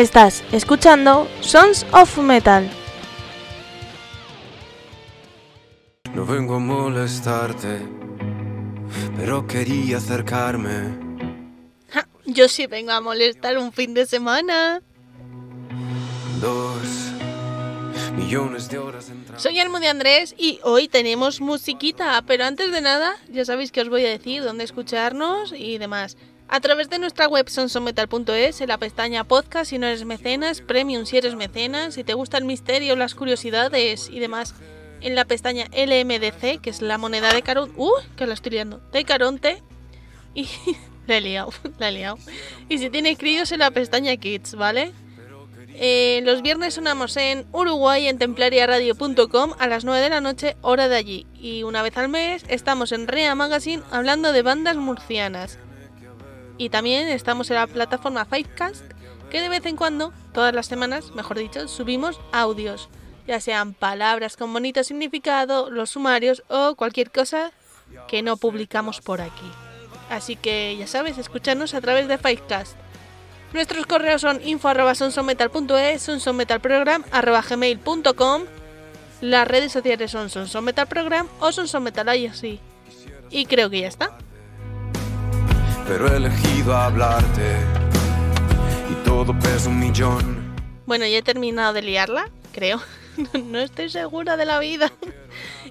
Estás escuchando Sons of Metal. No vengo a molestarte, pero quería acercarme. yo sí vengo a molestar un fin de semana. Dos millones de horas Soy Almo de Andrés y hoy tenemos musiquita, pero antes de nada, ya sabéis que os voy a decir dónde escucharnos y demás. A través de nuestra web sonsonmetal.es, en la pestaña podcast si no eres mecenas, premium si eres mecenas, si te gusta el misterio, las curiosidades y demás, en la pestaña LMDC, que es la moneda de Caronte, ¡uh! que la estoy liando, de Caronte, y la he liado, la he liado. Y si tienes críos en la pestaña Kids, ¿vale? Eh, los viernes sonamos en Uruguay en templariaradio.com a las 9 de la noche, hora de allí. Y una vez al mes estamos en Rea Magazine hablando de bandas murcianas. Y también estamos en la plataforma Fivecast, que de vez en cuando, todas las semanas, mejor dicho, subimos audios, ya sean palabras con bonito significado, los sumarios o cualquier cosa que no publicamos por aquí. Así que ya sabes, escúchanos a través de Fivecast. Nuestros correos son info.sonsonmetal.es, sonsonmetalprogram.gmail.com Las redes sociales son sonsonmetalprogram o sonsonmetal.isc. Y creo que ya está pero he elegido hablarte y todo pesa un millón. Bueno, ya he terminado de liarla, creo. no estoy segura de la vida.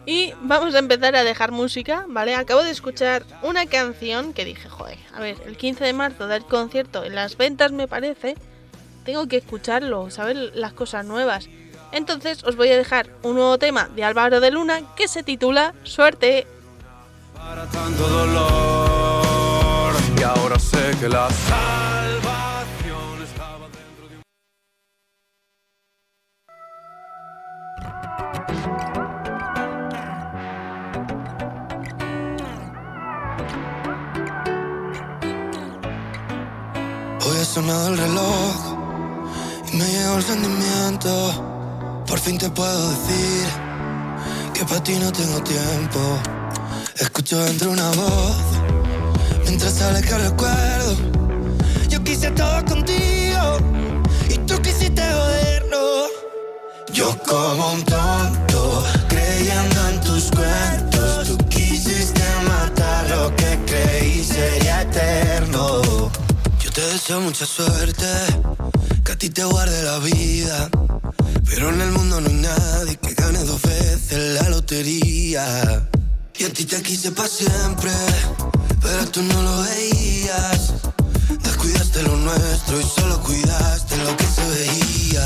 y vamos a empezar a dejar música, ¿vale? Acabo de escuchar una canción que dije, joder, a ver, el 15 de marzo del concierto en las ventas me parece, tengo que escucharlo, saber las cosas nuevas. Entonces os voy a dejar un nuevo tema de Álvaro de Luna que se titula Suerte. Para tanto dolor ahora sé que la salvación estaba dentro de un... Ha sonado el reloj y me llegó el sentimiento. Por fin te puedo decir que para ti no tengo tiempo. Escucho dentro una voz mientras que recuerdo. Yo quise todo contigo y tú quisiste joderlo. Yo como un tonto, creyendo en tus cuentos. Tú quisiste matar lo que creí sería eterno. Yo te deseo mucha suerte, que a ti te guarde la vida. Pero en el mundo no hay nadie que gane dos veces la lotería. Y a ti te quise para siempre pero tú no lo veías. Descuidaste lo nuestro y solo cuidaste lo que se veía.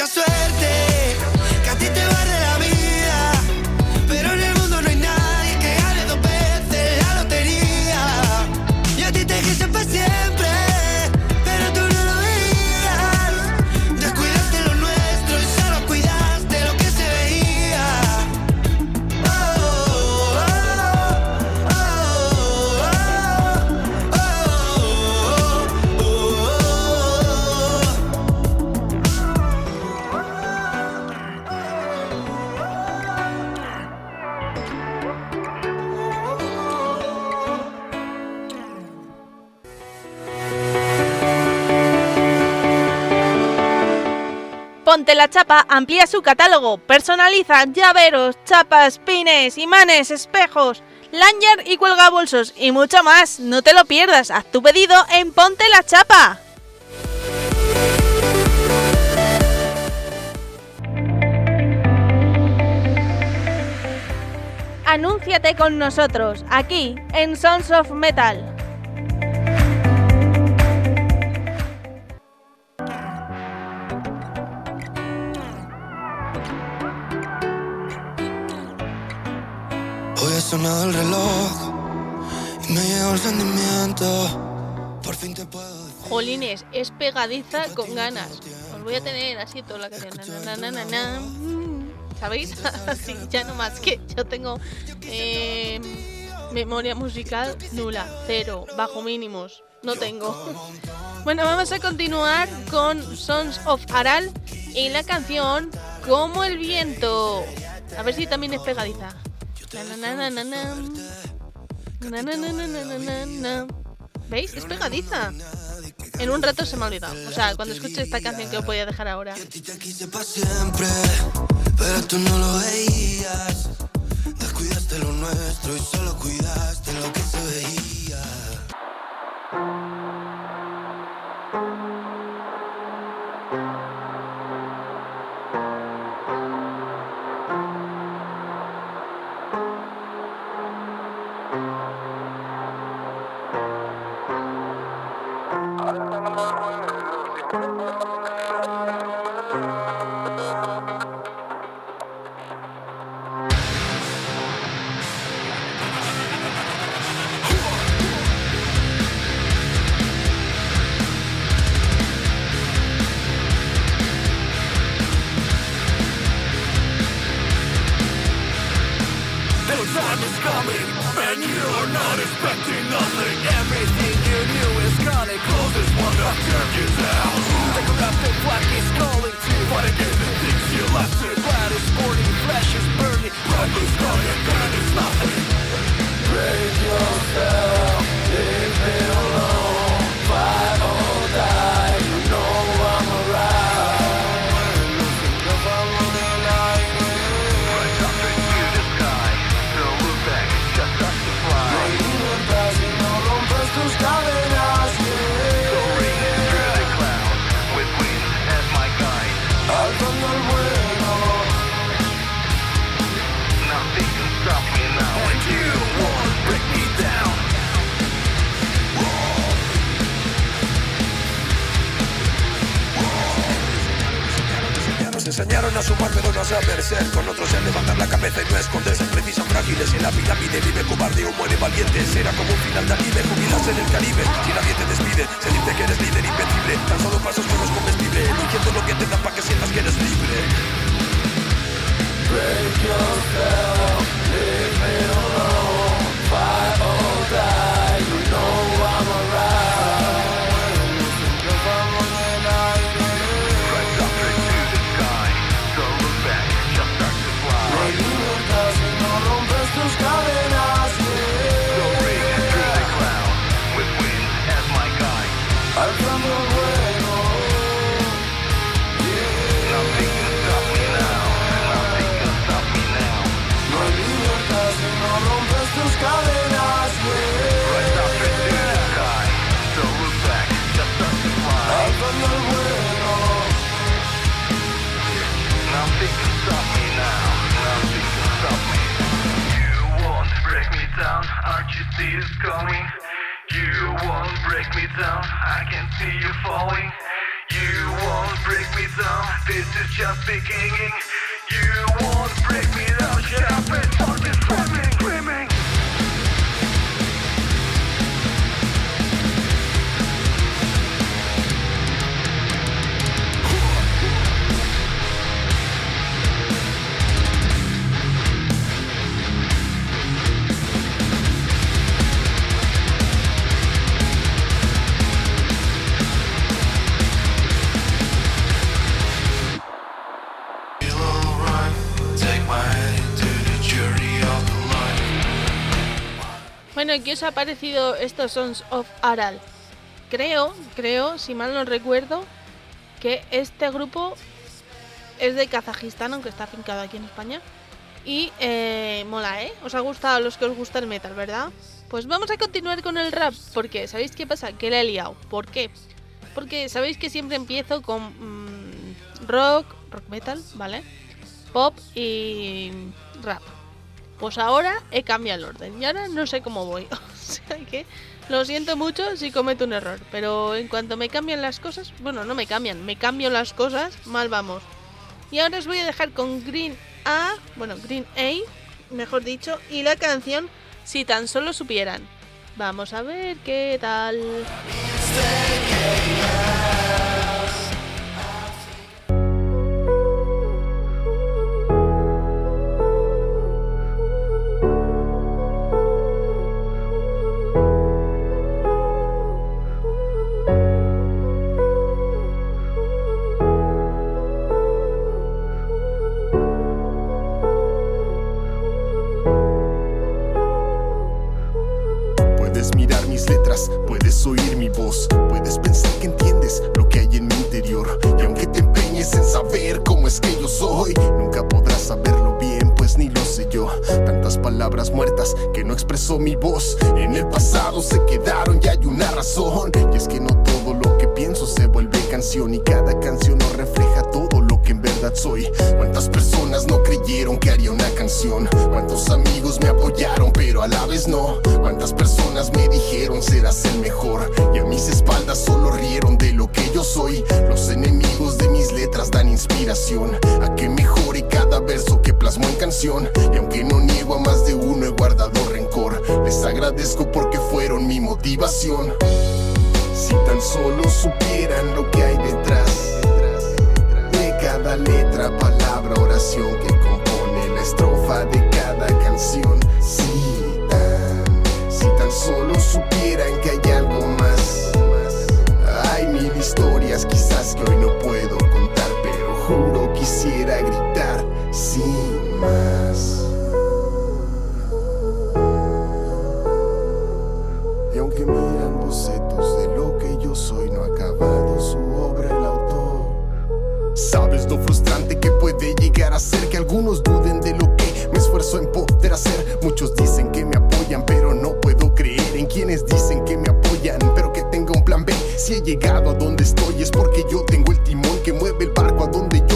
mucha suerte, Ponte la Chapa amplía su catálogo, personaliza llaveros, chapas, pines, imanes, espejos, lanyard y cuelgabolsos y mucho más. No te lo pierdas, haz tu pedido en Ponte la Chapa. Anúnciate con nosotros, aquí, en Sons of Metal. Sonado el reloj y me llegó el sentimiento. Por fin te puedo decir. Jolines, es pegadiza con ganas. Os voy a tener así toda la canción. Na, na, na, na, na. Mm, ¿Sabéis? Así, ya no más que yo tengo eh, memoria musical nula, cero, bajo mínimos. No tengo. Bueno, vamos a continuar con Sons of Aral y la canción Como el viento. A ver si también es pegadiza. ¿Veis? Es pegadiza. En un rato se me ha olvidado. O sea, cuando escuche esta canción que os voy a dejar ahora. Pero. A sumar pero no a saber ser Con otros en levantar la cabeza y no esconderse Precisan frágiles en la pirámide Vive cobarde o muere valiente. Será como un final de anime Jubilarse en el Caribe. Si nadie te despide Se dice que eres líder invencible. Tan solo pasos con los comestibles Eligiendo lo que te para que sientas que eres libre. Break yourself, leave alone. shaking. ¿Qué os ha parecido estos Sons of Aral? Creo, creo, si mal no recuerdo, que este grupo es de Kazajistán, aunque está afincado aquí en España. Y eh, mola, ¿eh? Os ha gustado a los que os gusta el metal, ¿verdad? Pues vamos a continuar con el rap, porque ¿sabéis qué pasa? Que le he liado. ¿Por qué? Porque sabéis que siempre empiezo con mm, rock, rock metal, ¿vale? Pop y rap. Pues ahora he cambiado el orden y ahora no sé cómo voy. O sea que lo siento mucho si cometo un error, pero en cuanto me cambian las cosas, bueno, no me cambian, me cambio las cosas, mal vamos. Y ahora os voy a dejar con Green A, bueno, Green A, mejor dicho, y la canción Si tan solo supieran. Vamos a ver qué tal. Que yo soy, nunca podrás saberlo bien, pues ni lo sé yo. Tantas palabras muertas que no expresó mi voz, en el pasado se quedaron y hay una razón. Y es que no todo lo que pienso se vuelve canción y cada canción no refleja soy. ¿Cuántas personas no creyeron que haría una canción? ¿Cuántos amigos me apoyaron pero a la vez no? ¿Cuántas personas me dijeron serás el mejor? Y a mis espaldas solo rieron de lo que yo soy. Los enemigos de mis letras dan inspiración a que mejore cada verso que plasmo en canción. Y aunque no niego a más de uno he guardado rencor, les agradezco porque fueron mi motivación. Si tan solo supieran lo que hay detrás de cada letra, palabra, oración que compone la estrofa de cada canción. Si tan, si tan solo supieran que hay algo más. Hay mil historias quizás que hoy no puedo contar, pero juro quisiera gritar sin más. Algunos duden de lo que me esfuerzo en poder hacer. Muchos dicen que me apoyan, pero no puedo creer en quienes dicen que me apoyan, pero que tenga un plan B. Si he llegado a donde estoy es porque yo tengo el timón que mueve el barco a donde yo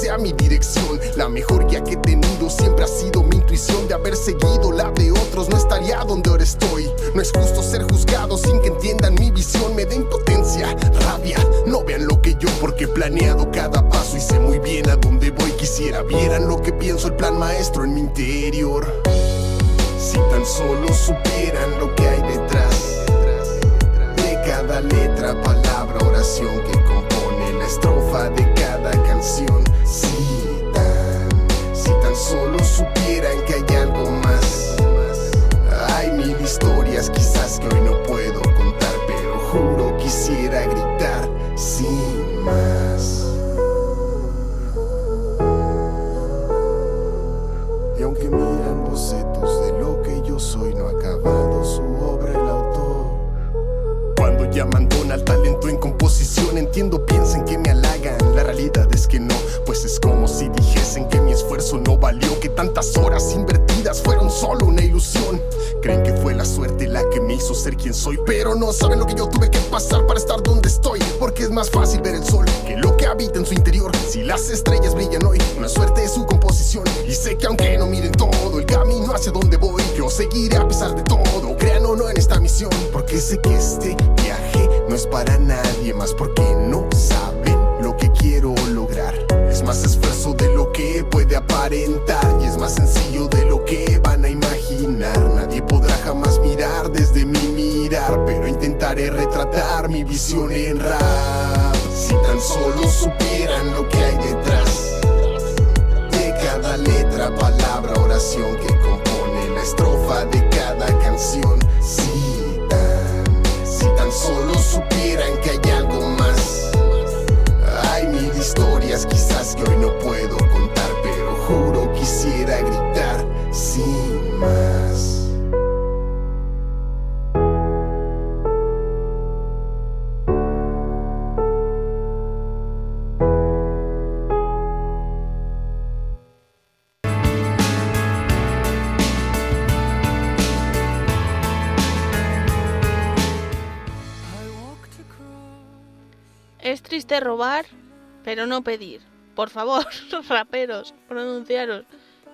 sea mi dirección. La mejor guía que he tenido siempre ha sido mi intuición de haber seguido la de otros. No estaría donde ahora estoy. No es justo ser juzgado sin que entiendan mi visión. Me da impotencia, rabia. No vean lo que yo porque he planeado cada paso y sé muy bien a dónde voy. Quisiera vieran lo que pienso el plan maestro en mi interior. Si tan solo supieran lo que hay detrás de cada letra, palabra, oración que piensen que me halagan. La realidad es que no, pues es como si dijesen que mi esfuerzo no valió, que tantas horas invertidas fueron solo una ilusión. Creen que fue la suerte la que me hizo ser quien soy, pero no saben lo que yo tuve que pasar para estar donde estoy. Porque es más fácil ver el sol que lo que habita en su interior. Si las estrellas brillan hoy, una suerte es su composición. Y sé que aunque no miren todo el camino hacia donde voy, yo seguiré a pesar de todo. Crean o no en esta misión, porque sé que este viaje no es para nadie más, porque no saben lo que quiero lograr. Es más esfuerzo de lo que puede aparentar y es más sencillo de lo que van a imaginar. Nadie podrá jamás mirar desde mi mirar, pero intentaré retratar mi visión en rap. Si tan solo supieran lo que hay detrás de cada letra, palabra, oración que compone la estrofa de cada canción. Si solo supieran que hay algo más. Hay mil historias quizás que hoy no puedo triste robar, pero no pedir. Por favor, raperos, pronunciaros.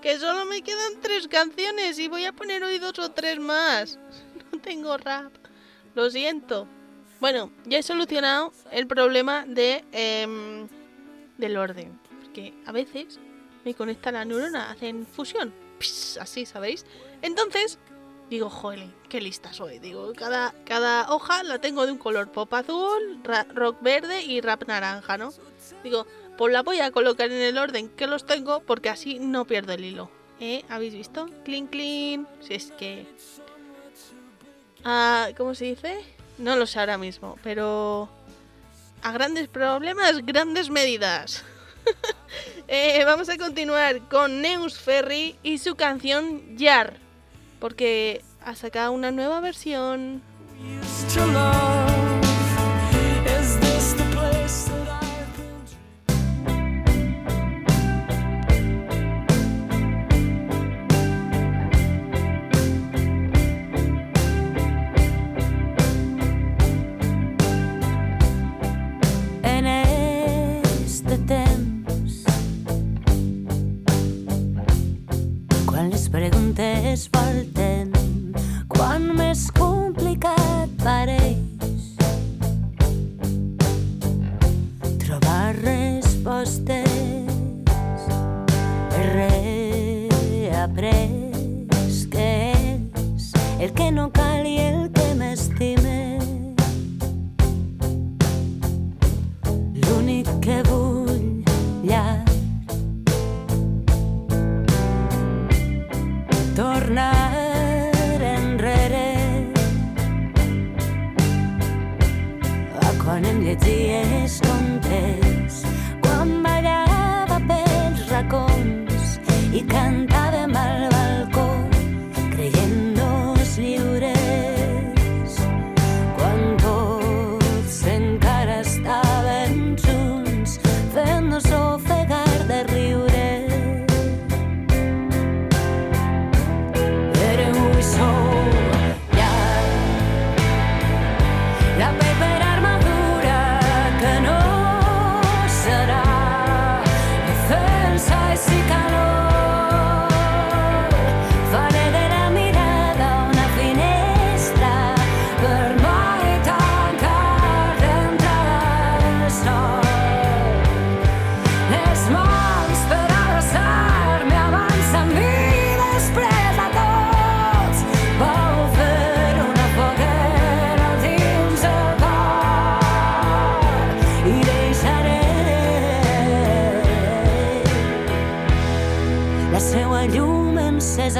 Que solo me quedan tres canciones y voy a poner hoy dos o tres más. No tengo rap. Lo siento. Bueno, ya he solucionado el problema de em, del orden. Porque a veces me conecta la neurona, hacen fusión. Así, ¿sabéis? Entonces, digo, joder, qué lista soy. Digo, cada, cada hoja la tengo de un color pop azul, rock verde y rap naranja, ¿no? Digo, pues la voy a colocar en el orden que los tengo porque así no pierdo el hilo. ¿Eh? ¿Habéis visto? Clean, clean. Si es que... Ah, ¿Cómo se dice? No lo sé ahora mismo, pero... A grandes problemas, grandes medidas. Eh, vamos a continuar con Neus Ferry y su canción Yar, porque ha sacado una nueva versión. asfalto. tornar enrere. A con in le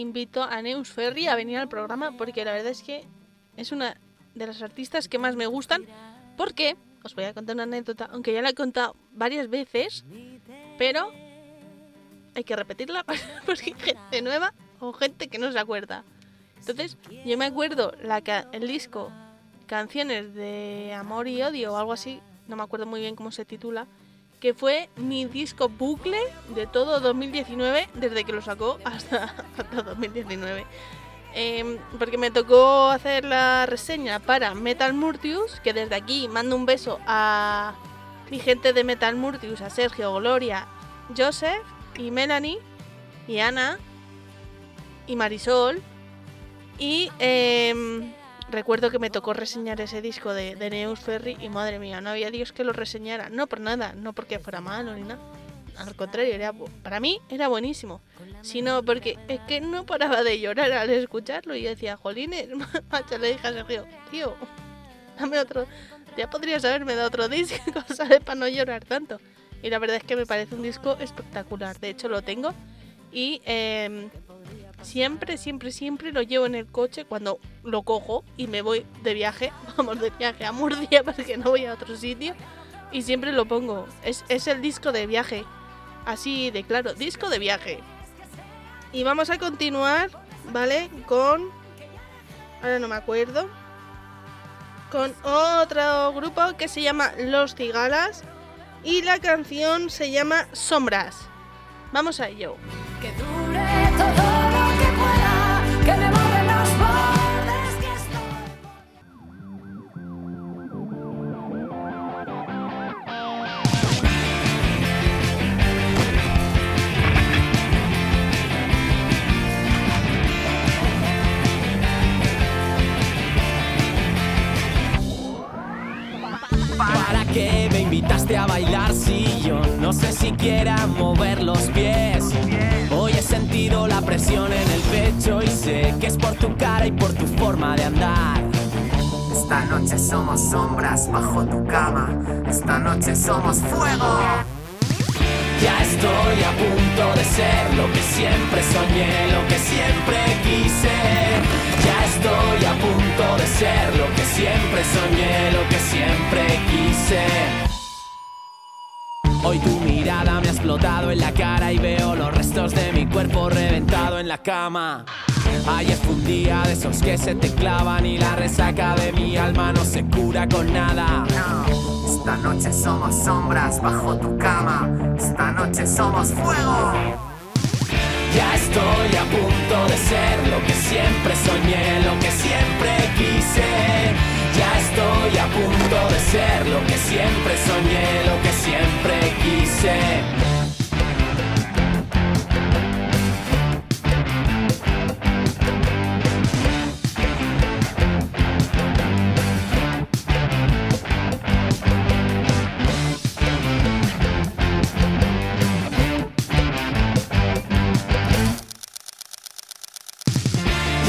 invito a Neus Ferry a venir al programa porque la verdad es que es una de las artistas que más me gustan. Porque os voy a contar una anécdota, aunque ya la he contado varias veces, pero hay que repetirla porque hay gente nueva o gente que no se acuerda. Entonces, yo me acuerdo la el disco Canciones de Amor y Odio o algo así, no me acuerdo muy bien cómo se titula, que fue mi disco bucle de todo 2019, desde que lo sacó hasta, hasta 2019. Em, porque me tocó hacer la reseña para Metal Murtius, que desde aquí mando un beso a mi gente de Metal Murtius, a Sergio, Gloria, Joseph y Melanie y Ana y Marisol. Y em, recuerdo que me tocó reseñar ese disco de, de Neus Ferry y madre mía, no había Dios que lo reseñara. No por nada, no porque fuera malo ni nada. Al contrario, era, para mí era buenísimo. Sino porque es que no paraba de llorar al escucharlo y yo decía, jolines, macho, le dije a Sergio, tío, dame otro. Ya podrías haberme dado otro disco, ¿sabes? Para no llorar tanto. Y la verdad es que me parece un disco espectacular. De hecho, lo tengo. Y em, siempre, siempre, siempre lo llevo en el coche cuando lo cojo y me voy de viaje. Vamos de viaje a Murcia porque no voy a otro sitio. Y siempre lo pongo. Es, es el disco de viaje. Así de claro, disco de viaje. Y vamos a continuar, ¿vale? Con... Ahora no me acuerdo. Con otro grupo que se llama Los Cigalas. Y la canción se llama Sombras. Vamos a ello. Que dure todo a bailar si yo no sé siquiera mover los pies? Hoy he sentido la presión en el pecho y sé que es por tu cara y por tu forma de andar. Esta noche somos sombras bajo tu cama. Esta noche somos fuego. Ya estoy a punto de ser lo que siempre soñé, lo que siempre quise. Ya estoy a punto de ser lo que siempre soñé, lo que siempre quise. Hoy tu mirada me ha explotado en la cara y veo los restos de mi cuerpo reventado en la cama. Ayer fue un día de esos que se te clavan y la resaca de mi alma no se cura con nada. Esta noche somos sombras bajo tu cama. Esta noche somos fuego. Ya estoy a punto de ser lo que siempre soñé, lo que siempre quise. Estoy a punto de ser lo que siempre soñé, lo que siempre quise.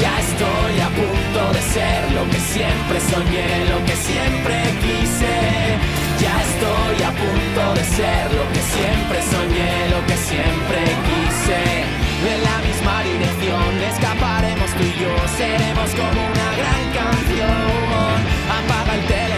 Ya ser lo que siempre soñé, lo que siempre quise. En la misma dirección escaparemos tú y yo, seremos como una gran canción. Apaga el televisor,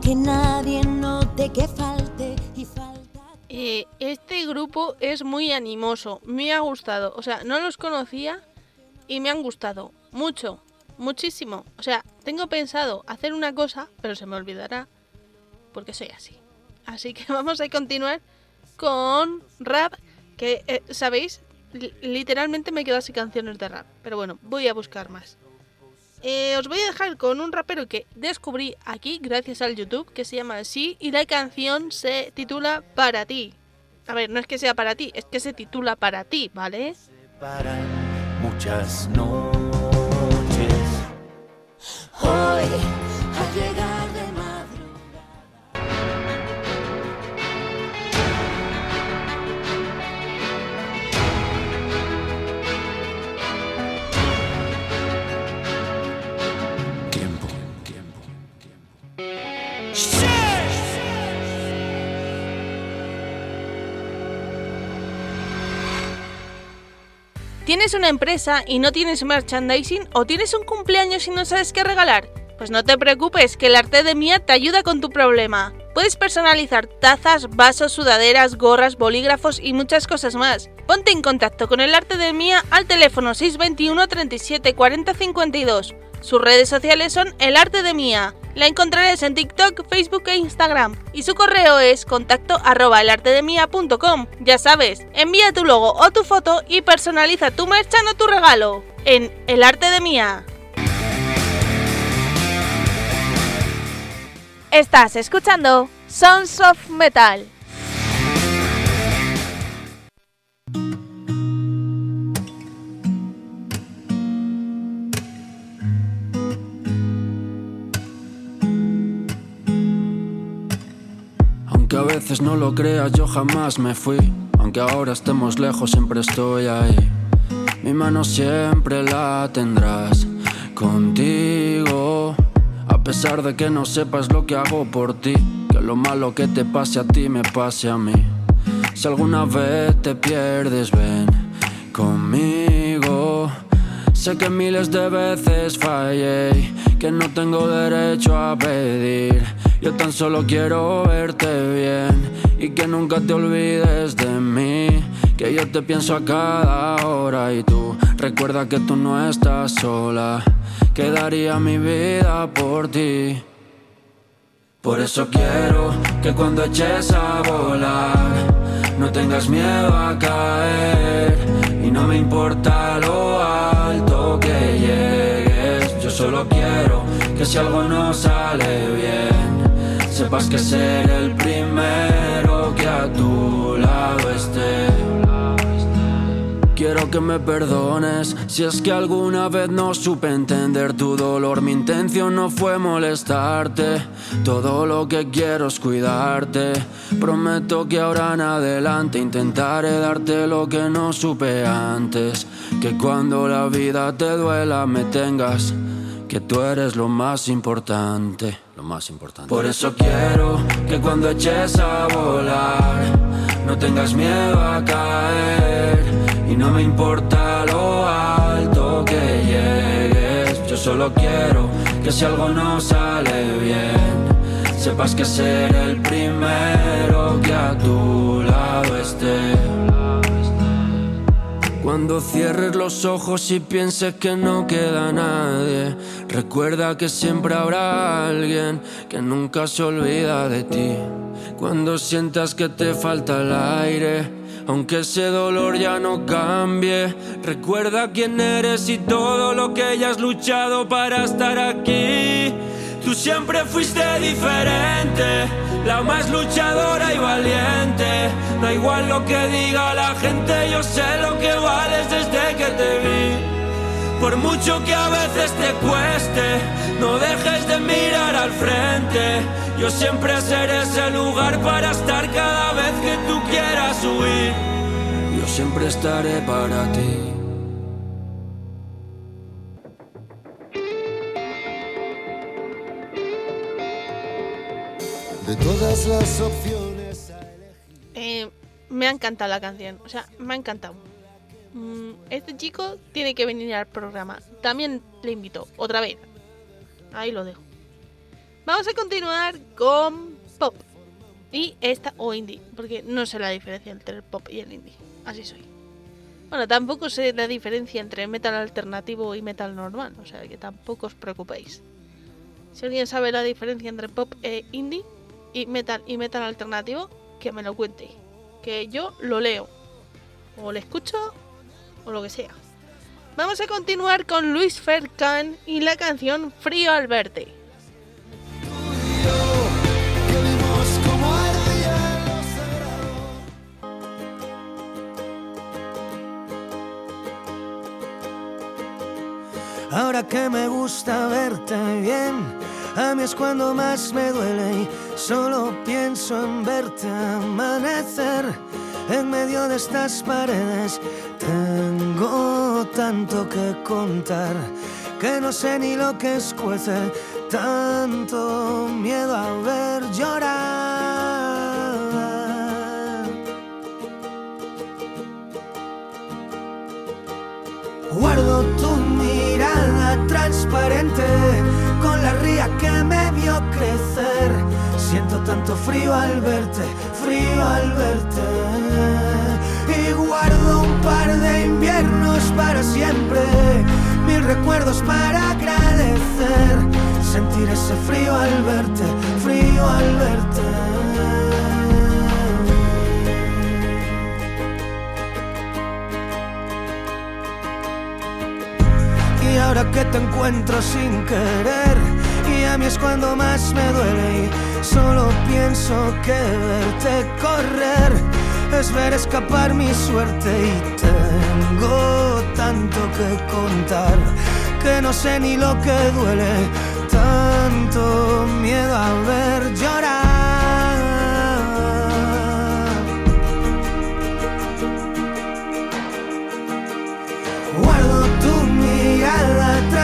Que nadie note que falte y falta. Este grupo es muy animoso, me ha gustado. O sea, no los conocía y me han gustado mucho, muchísimo. O sea, tengo pensado hacer una cosa, pero se me olvidará porque soy así. Así que vamos a continuar con rap, que, eh, ¿sabéis? Li- literalmente me quedo sin canciones de rap, pero bueno, voy a buscar más. Eh, os voy a dejar con un rapero que descubrí aquí gracias al YouTube, que se llama Sí, y la canción se titula Para ti. A ver, no es que sea para ti, es que se titula Para ti, ¿vale? Separan muchas noches. Hoy ha llegado. ¿Tienes una empresa y no tienes merchandising o tienes un cumpleaños y no sabes qué regalar? Pues no te preocupes, que el arte de Mía te ayuda con tu problema. Puedes personalizar tazas, vasos, sudaderas, gorras, bolígrafos y muchas cosas más. Ponte en contacto con el arte de Mía al teléfono 621 37 40 52. Sus redes sociales son El Arte de Mía. La encontrarás en TikTok, Facebook e Instagram. Y su correo es contacto arroba. Ya sabes, envía tu logo o tu foto y personaliza tu merchan o tu regalo. En El Arte de Mía. Estás escuchando Sons of Metal. Veces no lo creas, yo jamás me fui. Aunque ahora estemos lejos, siempre estoy ahí. Mi mano siempre la tendrás contigo. A pesar de que no sepas lo que hago por ti, que lo malo que te pase a ti me pase a mí. Si alguna vez te pierdes, ven conmigo. Sé que miles de veces fallé, que no tengo derecho a pedir. Yo tan solo quiero verte bien y que nunca te olvides de mí. Que yo te pienso a cada hora y tú recuerda que tú no estás sola. Que daría mi vida por ti. Por eso quiero que cuando eches a volar no tengas miedo a caer y no me importa lo alto que llegues. Yo solo quiero que si algo no sale bien, sepas que seré el primero que a tu lado esté. Quiero que me perdones si es que alguna vez no supe entender tu dolor. Mi intención no fue molestarte. Todo lo que quiero es cuidarte. Prometo que ahora en adelante intentaré darte lo que no supe antes. Que cuando la vida te duela me tengas. Que tú eres lo más importante. Por eso quiero que cuando eches a volar no tengas miedo a caer y no me importa lo alto que llegues. Yo solo quiero que si algo no sale bien, sepas que seré el primero que a tu lado esté. Cuando cierres los ojos y pienses que no queda nadie, recuerda que siempre habrá alguien que nunca se olvida de ti. Cuando sientas que te falta el aire, aunque ese dolor ya no cambie, recuerda quién eres y todo lo que hayas luchado para estar aquí. Tú siempre fuiste diferente, la más luchadora y valiente. Da igual lo que diga la gente, yo sé lo que vales desde que te vi. Por mucho que a veces te cueste, no dejes de mirar al frente. Yo siempre seré ese lugar para estar cada vez que tú quieras huir. Yo siempre estaré para ti. De todas las opciones. Eh, me ha encantado la canción, o sea, me ha encantado. Mm, este chico tiene que venir al programa. También le invito, otra vez. Ahí lo dejo. Vamos a continuar con pop. Y esta, o indie, porque no sé la diferencia entre el pop y el indie. Así soy. Bueno, tampoco sé la diferencia entre metal alternativo y metal normal, o sea que tampoco os preocupéis. Si alguien sabe la diferencia entre pop e indie y metal y metal alternativo, que me lo cuente. Que yo lo leo. O lo escucho o lo que sea. Vamos a continuar con Luis Fercan y la canción Frío al verte. Ahora que me gusta verte bien, a mí es cuando más me duele y solo pienso en verte amanecer en medio de estas paredes. Tengo tanto que contar que no sé ni lo que escuece, tanto miedo a ver llorar. Guardo tu mirada transparente la ría que me vio crecer. Siento tanto frío al verte, frío al verte. Y guardo un par de inviernos para siempre, mil recuerdos para agradecer. Sentir ese frío al verte, frío al verte. Y ahora que te encuentro sin querer, y a mí es cuando más me duele y solo pienso que verte correr. Es ver escapar mi suerte y tengo tanto que contar que no sé ni lo que duele, tanto miedo a ver llorar.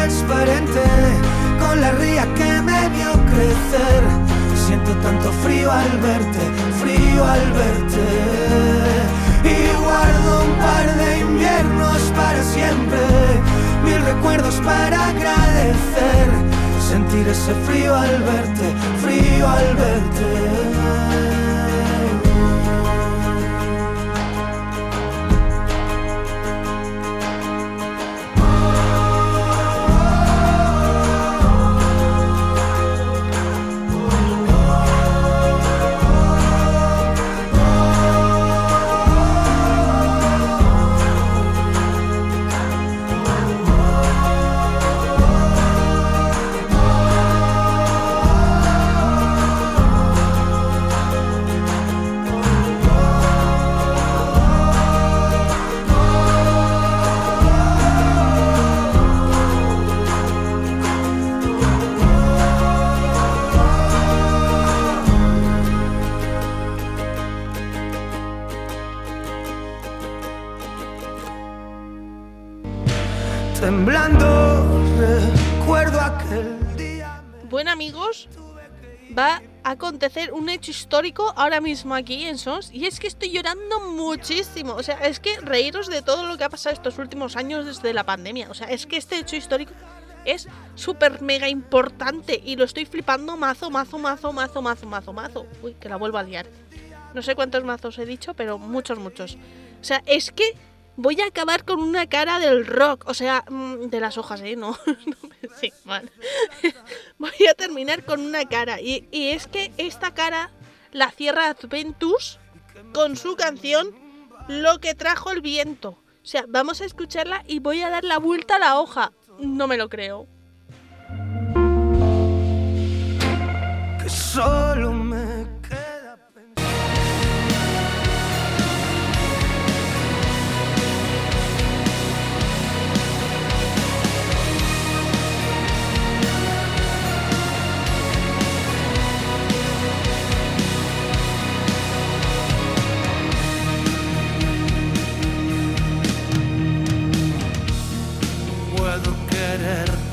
Transparente con la ría que me vio crecer. Siento tanto frío al verte, frío al verte. Y guardo un par de inviernos para siempre, mil recuerdos para agradecer. Sentir ese frío al verte, frío al verte. Un hecho histórico ahora mismo aquí en SOS y es que estoy llorando muchísimo. O sea, es que reíros de todo lo que ha pasado estos últimos años desde la pandemia. O sea, es que este hecho histórico es súper mega importante y lo estoy flipando mazo, mazo, mazo, mazo, mazo, mazo, mazo. Uy, que la vuelvo a liar. No sé cuántos mazos he dicho, pero muchos, muchos. O sea, es que voy a acabar con una cara del rock. O sea, mm, de las hojas, ¿eh? No. sí, vale. voy a terminar con una cara. Y, y es que esta cara la cierra Adventus con su canción Lo que trajo el viento. O sea, vamos a escucharla y voy a dar la vuelta a la hoja. No me lo creo. que solo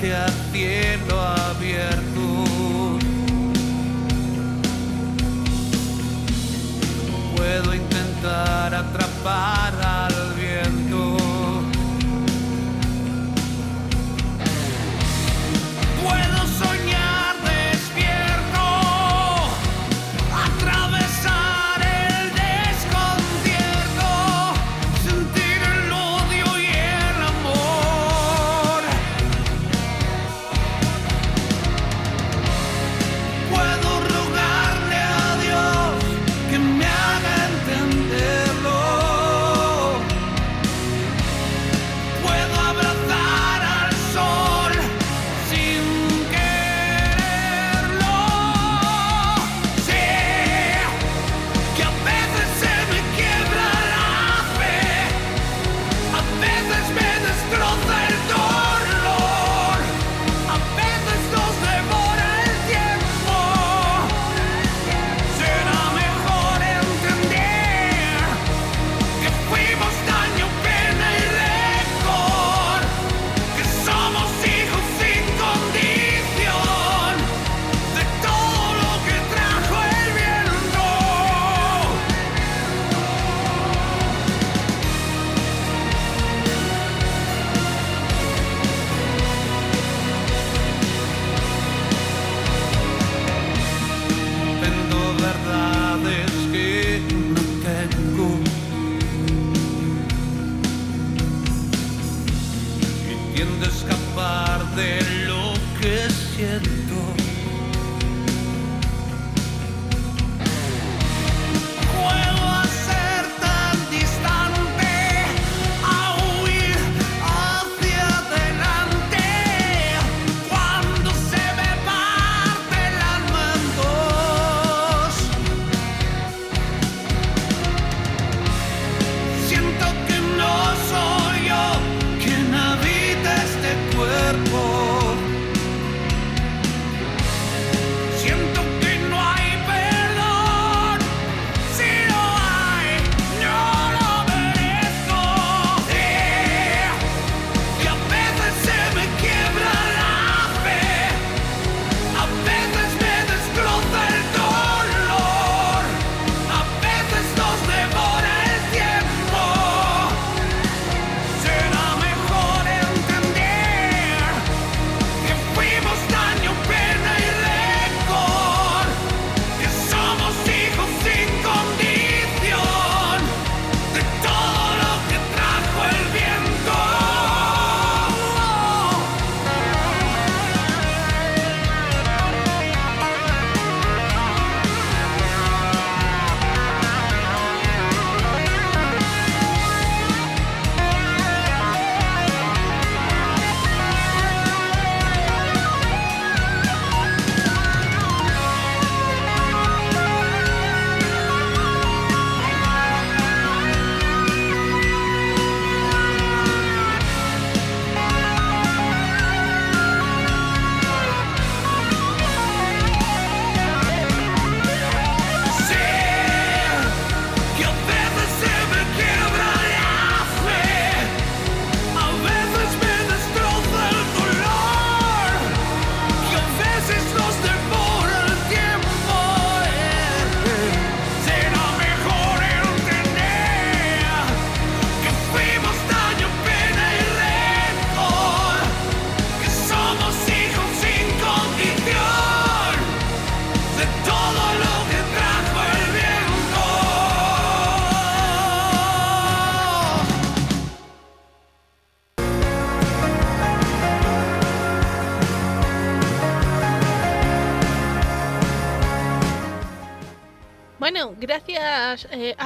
quererte a cielo abierto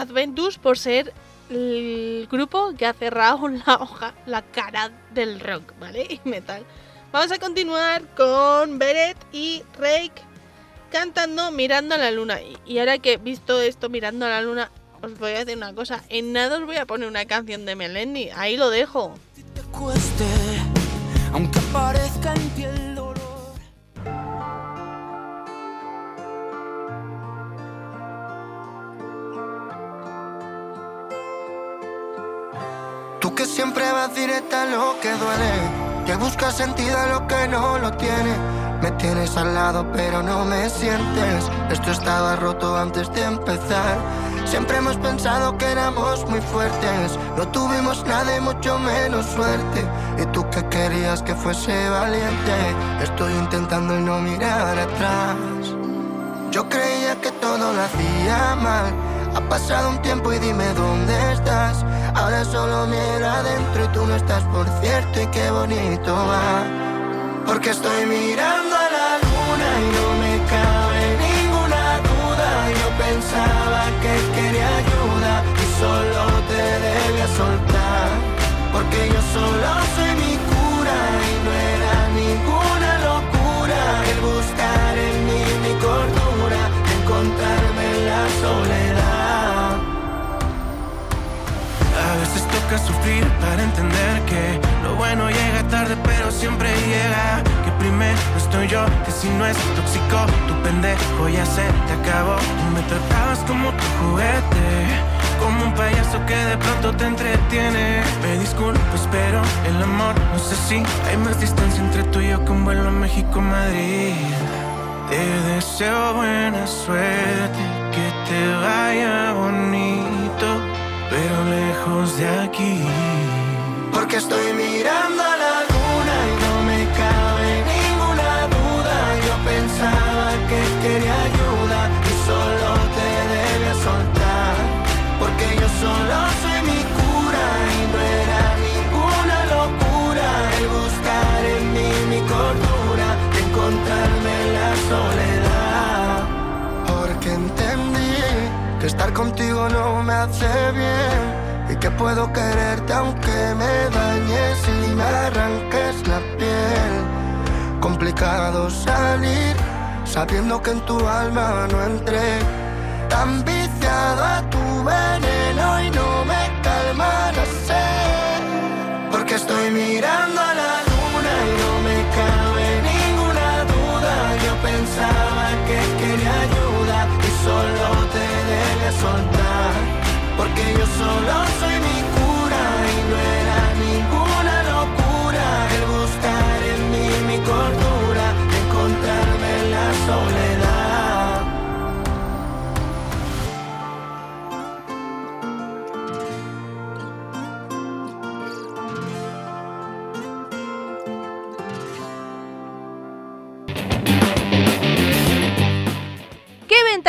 Adventus por ser el grupo que ha cerrado la hoja, la cara del rock, ¿vale? Y metal. Vamos a continuar con Beret y Rake cantando Mirando a la Luna. Y- ahora que he visto esto Mirando a la Luna, os voy a decir una cosa. En nada os voy a poner una canción de Melendi. Ahí lo dejo. Siempre vas directa a lo que duele, que buscas sentido a lo que no lo tiene. Me tienes al lado pero no me sientes. Esto estaba roto antes de empezar. Siempre hemos pensado que éramos muy fuertes. No tuvimos nada y mucho menos suerte. Y tú que querías que fuese valiente. Estoy intentando el no mirar atrás. Yo creía que todo lo hacía mal. Ha pasado un tiempo y dime dónde estás. Ahora solo miro adentro y tú no estás, por cierto, y qué bonito va. Porque estoy mirando a la luna y no me cabe ninguna duda. Yo pensaba que quería ayuda y solo te debía soltar. Porque yo solo soy siempre llega. Que primero estoy yo, que si no es tóxico, tu pendejo ya se te acabó. Tú me tratabas como tu juguete, como un payaso que de pronto te entretiene. Me disculpas, pero el amor, no sé si hay más distancia entre tú y yo que un vuelo a México-Madrid. Te deseo buena suerte, que te vaya bonito, pero lejos de aquí. Porque estoy mirando estar contigo no me hace bien y que puedo quererte aunque me dañes y me arranques la piel. Complicado salir sabiendo que en tu alma no entré. Tan viciado a tu veneno y no me calma la sed. Porque estoy mirando a la Porque yo solo soy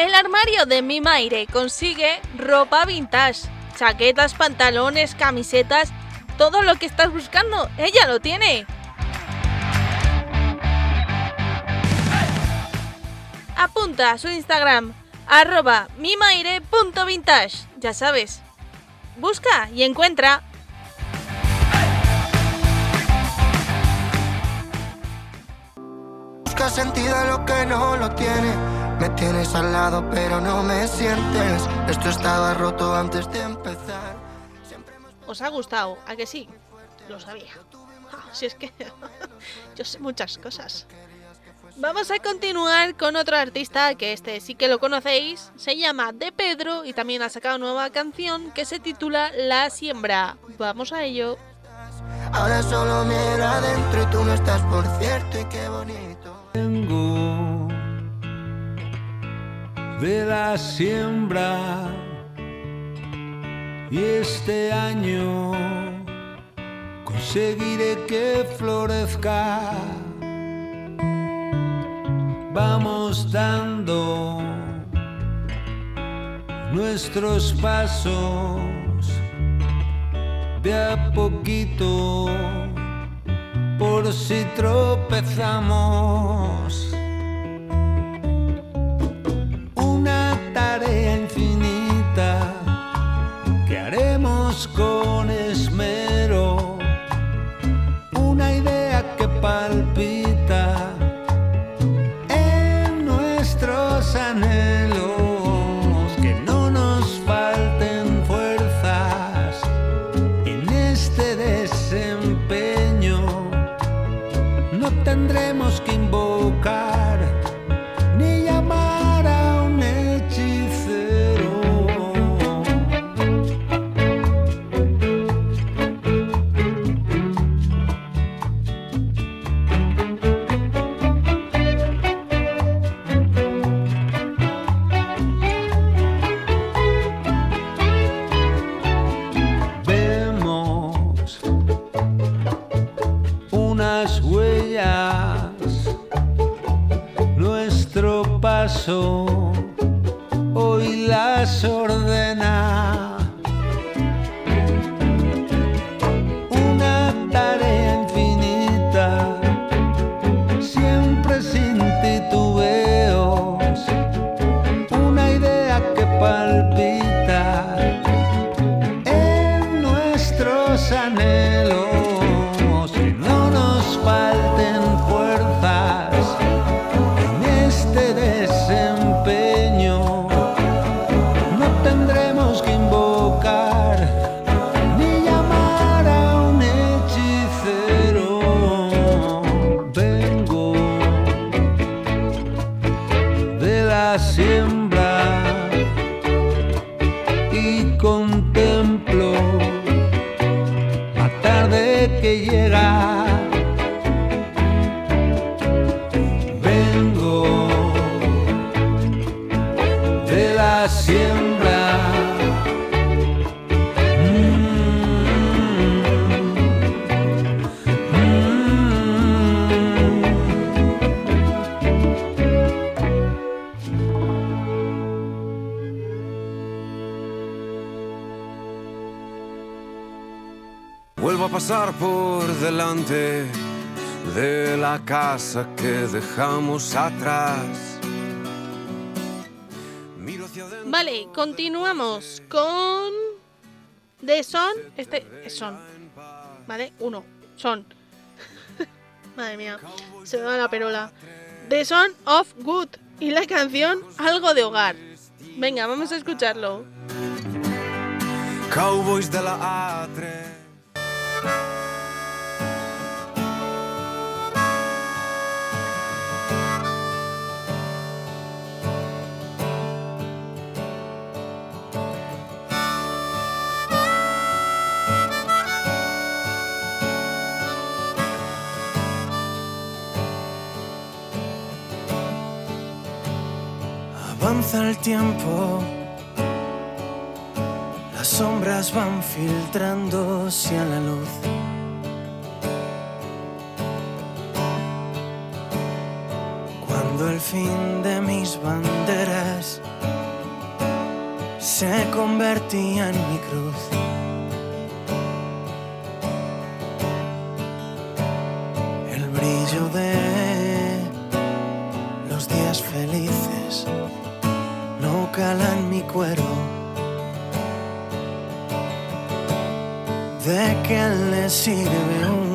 El armario de Mi Maire consigue ropa vintage, chaquetas, pantalones, camisetas, todo lo que estás buscando, ella lo tiene. Apunta a su Instagram, arroba mimaire.vintage, ya sabes. Busca y encuentra. Busca sentido lo que no lo tiene. Me tienes al lado, pero no me sientes. Esto estaba roto antes de empezar. ¿Os ha gustado? ¿A que sí? Lo sabía. Ah, si es que yo sé muchas cosas. Vamos a continuar con otro artista que este sí que lo conocéis. Se llama De Pedro y también ha sacado nueva canción que se titula La Siembra. Vamos a ello. Ahora solo miro adentro y tú no estás por cierto y qué bonito. De la siembra y este año conseguiré que florezca. Vamos dando nuestros pasos de a poquito por si tropezamos. Go. De la casa que dejamos atrás. Vale, continuamos con The Son. Este es Son. Vale, uno. Son. Madre mía, se me va la perola. The Son of Good y la canción Algo de Hogar. Venga, vamos a escucharlo. Cowboys de la A3. Avanza el tiempo, las sombras van filtrándose a la luz. Cuando el fin de mis banderas se convertía en mi cruz. El brillo de cuero. ¿De qué le sirve un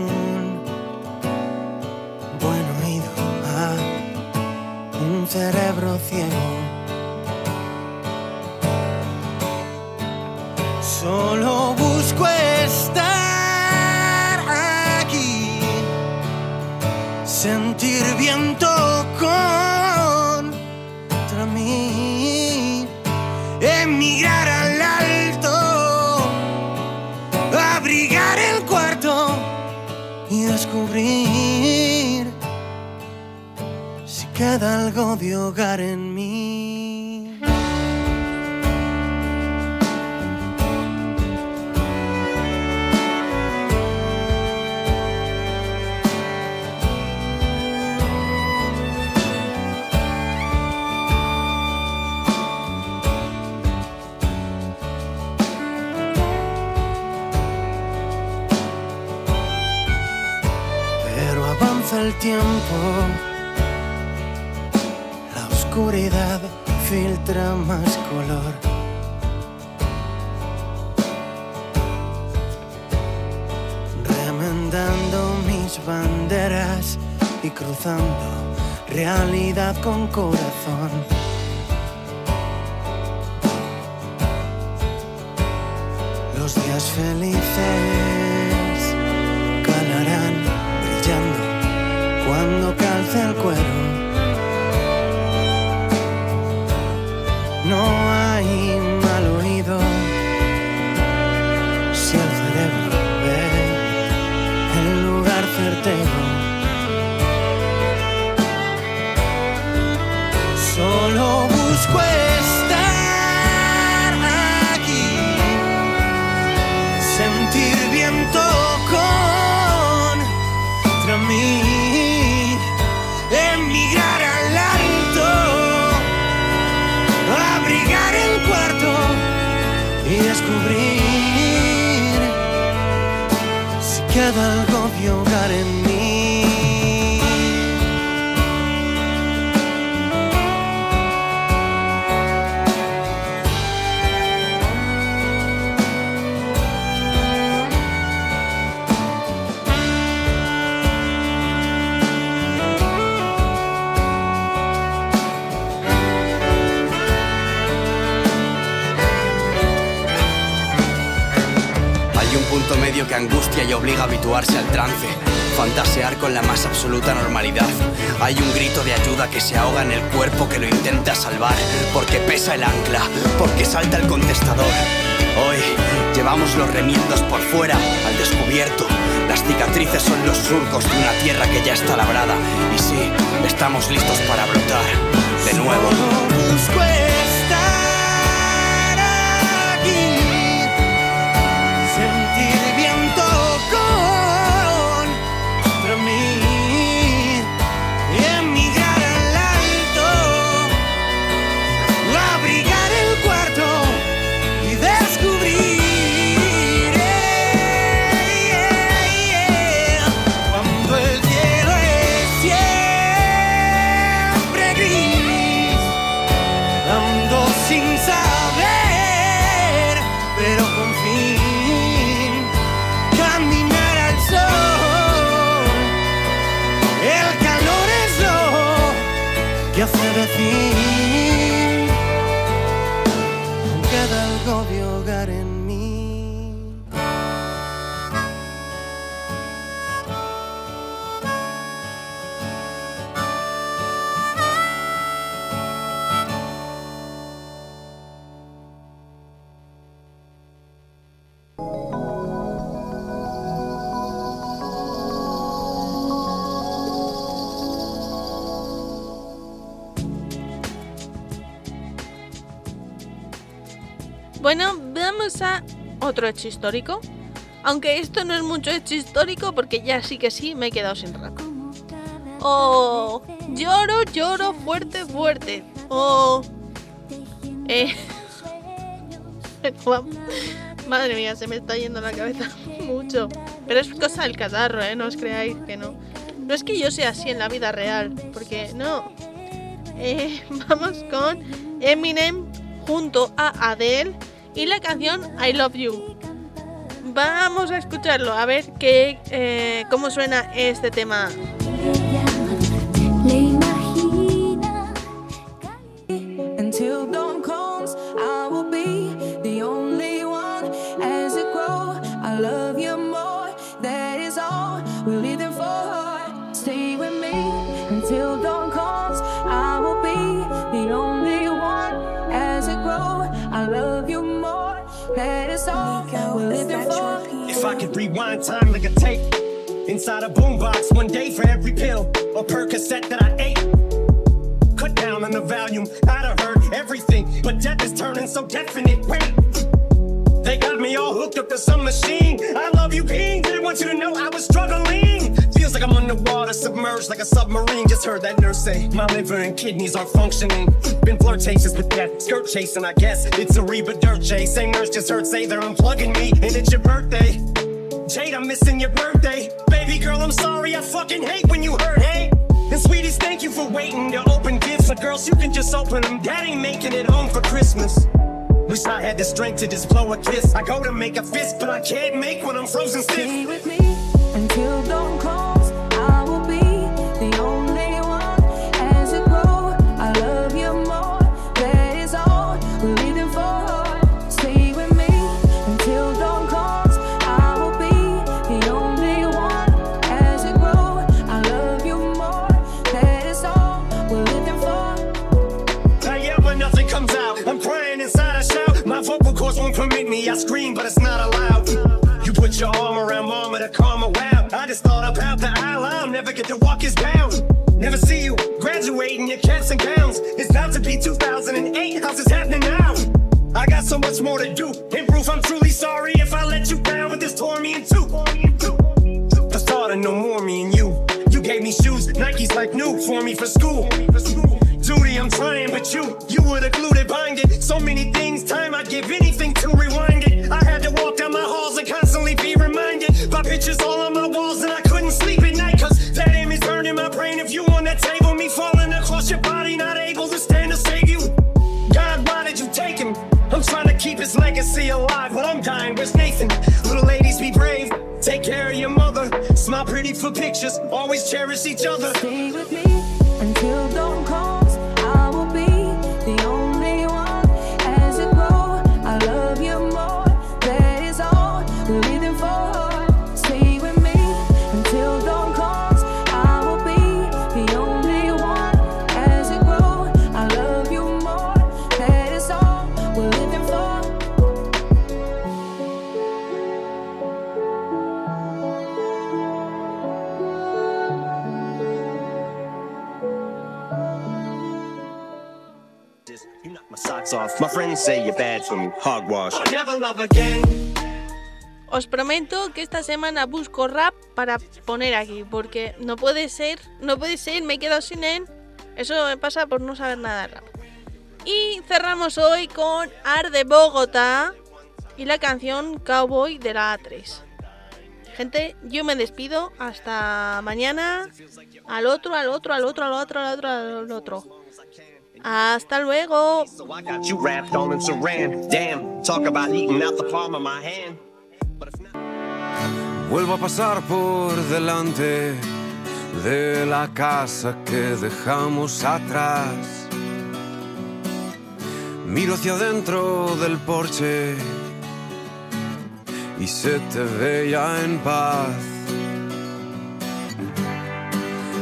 hay que angustia y obliga a habituarse al trance. Fantasear con la más absoluta normalidad. Hay un grito de ayuda que se ahoga en el cuerpo que lo intenta salvar. Porque pesa el ancla, porque salta el contestador. Hoy llevamos los remiendos por fuera, al descubierto. Las cicatrices son los surcos de una tierra que ya está labrada. Y sí, estamos listos para brotar. De nuevo. Hecho histórico. Aunque esto no es mucho hecho histórico porque ya sí que sí me he quedado sin rato. Oh, lloro, lloro fuerte, fuerte. Oh, eh. Madre mía, se me está yendo la cabeza mucho. Pero es cosa del catarro, ¿eh? No os creáis que no. No es que yo sea así en la vida real, porque no. Eh, vamos con Eminem junto a Adele y la canción I Love You. Vamos a escucharlo, a ver qué, eh, cómo suena este tema. Rewind time like a tape. Inside a boombox, one day for every pill or Percocet that I ate. Cut down on the volume, I'd have heard everything, but death is turning so definite. Wait, they got me all hooked up to some machine. I love you, King. Didn't want you to know I was struggling. Feels like I'm underwater, submerged like a submarine. Just heard that nurse say my liver and kidneys aren't functioning. Been flirtatious with death, skirt chasing, I guess. It's a Reba dirt chase. Same nurse just heard say they're unplugging me, and it's your birthday. Jade, I'm missing your birthday. Baby girl, I'm sorry. I fucking hate when you hurt, hey? And sweeties, thank you for waiting to open gifts. But girls, you can just open them. Dad ain't making it home for Christmas. Wish I had the strength to just blow a kiss. I go to make a fist, but I can't make when I'm frozen stiff. Stay with me until dawn comes. Get to walk his down. Never see you graduating your cats and gowns. It's about to be 2008. How's this happening now? I got so much more to do. Improve, I'm truly sorry if I let you down, but this tore me in two. The thought of no more me and you. You gave me shoes, Nikes like new for me for school. Duty, I'm trying, but you, you were the glue that bind it. So many things, time I'd give anything to rewind it. I had to walk down my halls and constantly be reminded by pictures all on legacy alive but I'm dying. Where's Nathan? Little ladies, be brave. Take care of your mother. Smile pretty for pictures. Always cherish each other. Stay with me until dawn comes. My friends say you're bad for me. Hogwash. I'll never love again. Os prometo que esta semana busco rap para poner aquí, porque no puede ser, no puede ser, me he quedado sin él. Eso me pasa por no saber nada de rap. Y cerramos hoy con Ar de Bogotá y la canción Cowboy de la A3. Gente, yo me despido hasta mañana. Al otro, al otro, al otro, al otro, al otro, al otro. Hasta luego. So I got you wrapped all in saran. Damn, talk about eating out the palm of my hand. Vuelvo a pasar por delante de la casa que dejamos atrás. Miro hacia adentro del porche y se te ve ya en paz.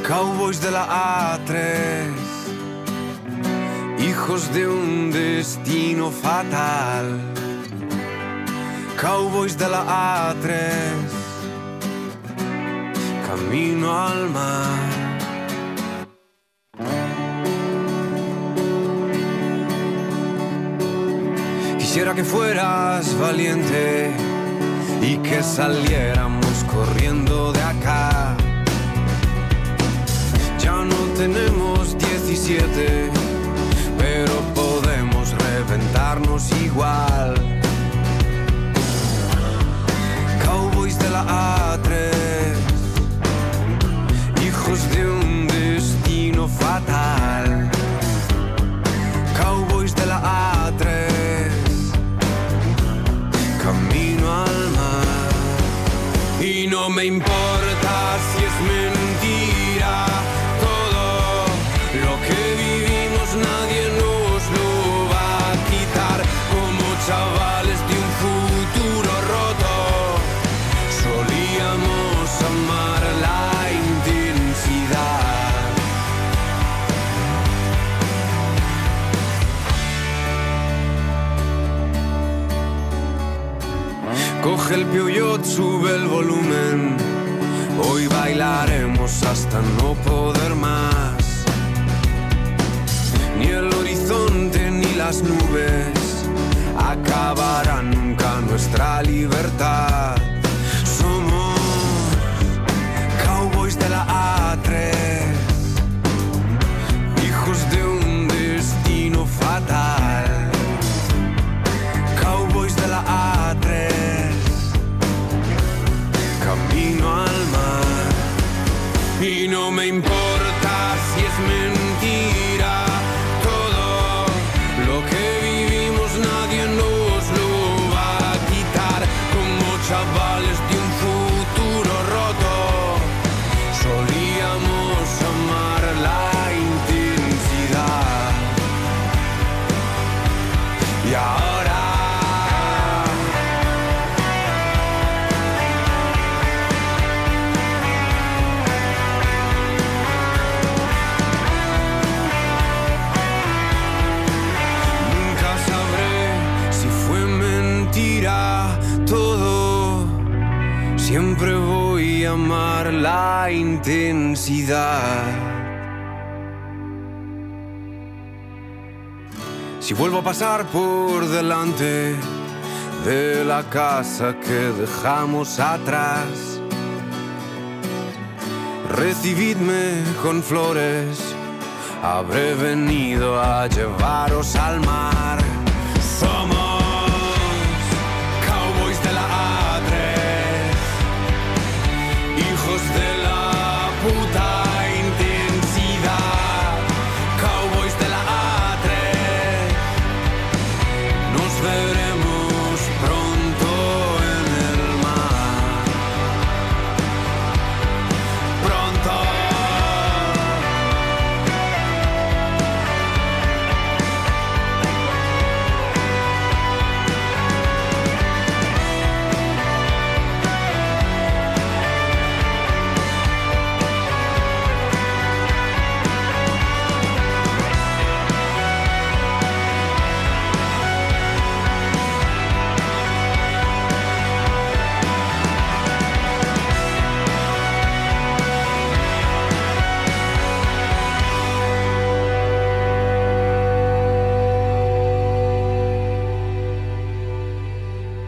Cowboys de la A3, hijos de un destino fatal. Cowboys de la A3, camino al mar. Quisiera que fueras valiente y que saliéramos corriendo de acá. Ya no tenemos 17, pero podemos reventarnos igual. Cowboys de la A3, hijos de un destino fatal. Cowboys de la A3, camino al mar. Y no me importa bailaremos hasta no poder más. Ni el horizonte ni las nubes acabarán nunca nuestra libertad. Y no Si vuelvo a pasar por delante de la casa que dejamos atrás, recibidme con flores. Habré venido a llevaros al mar.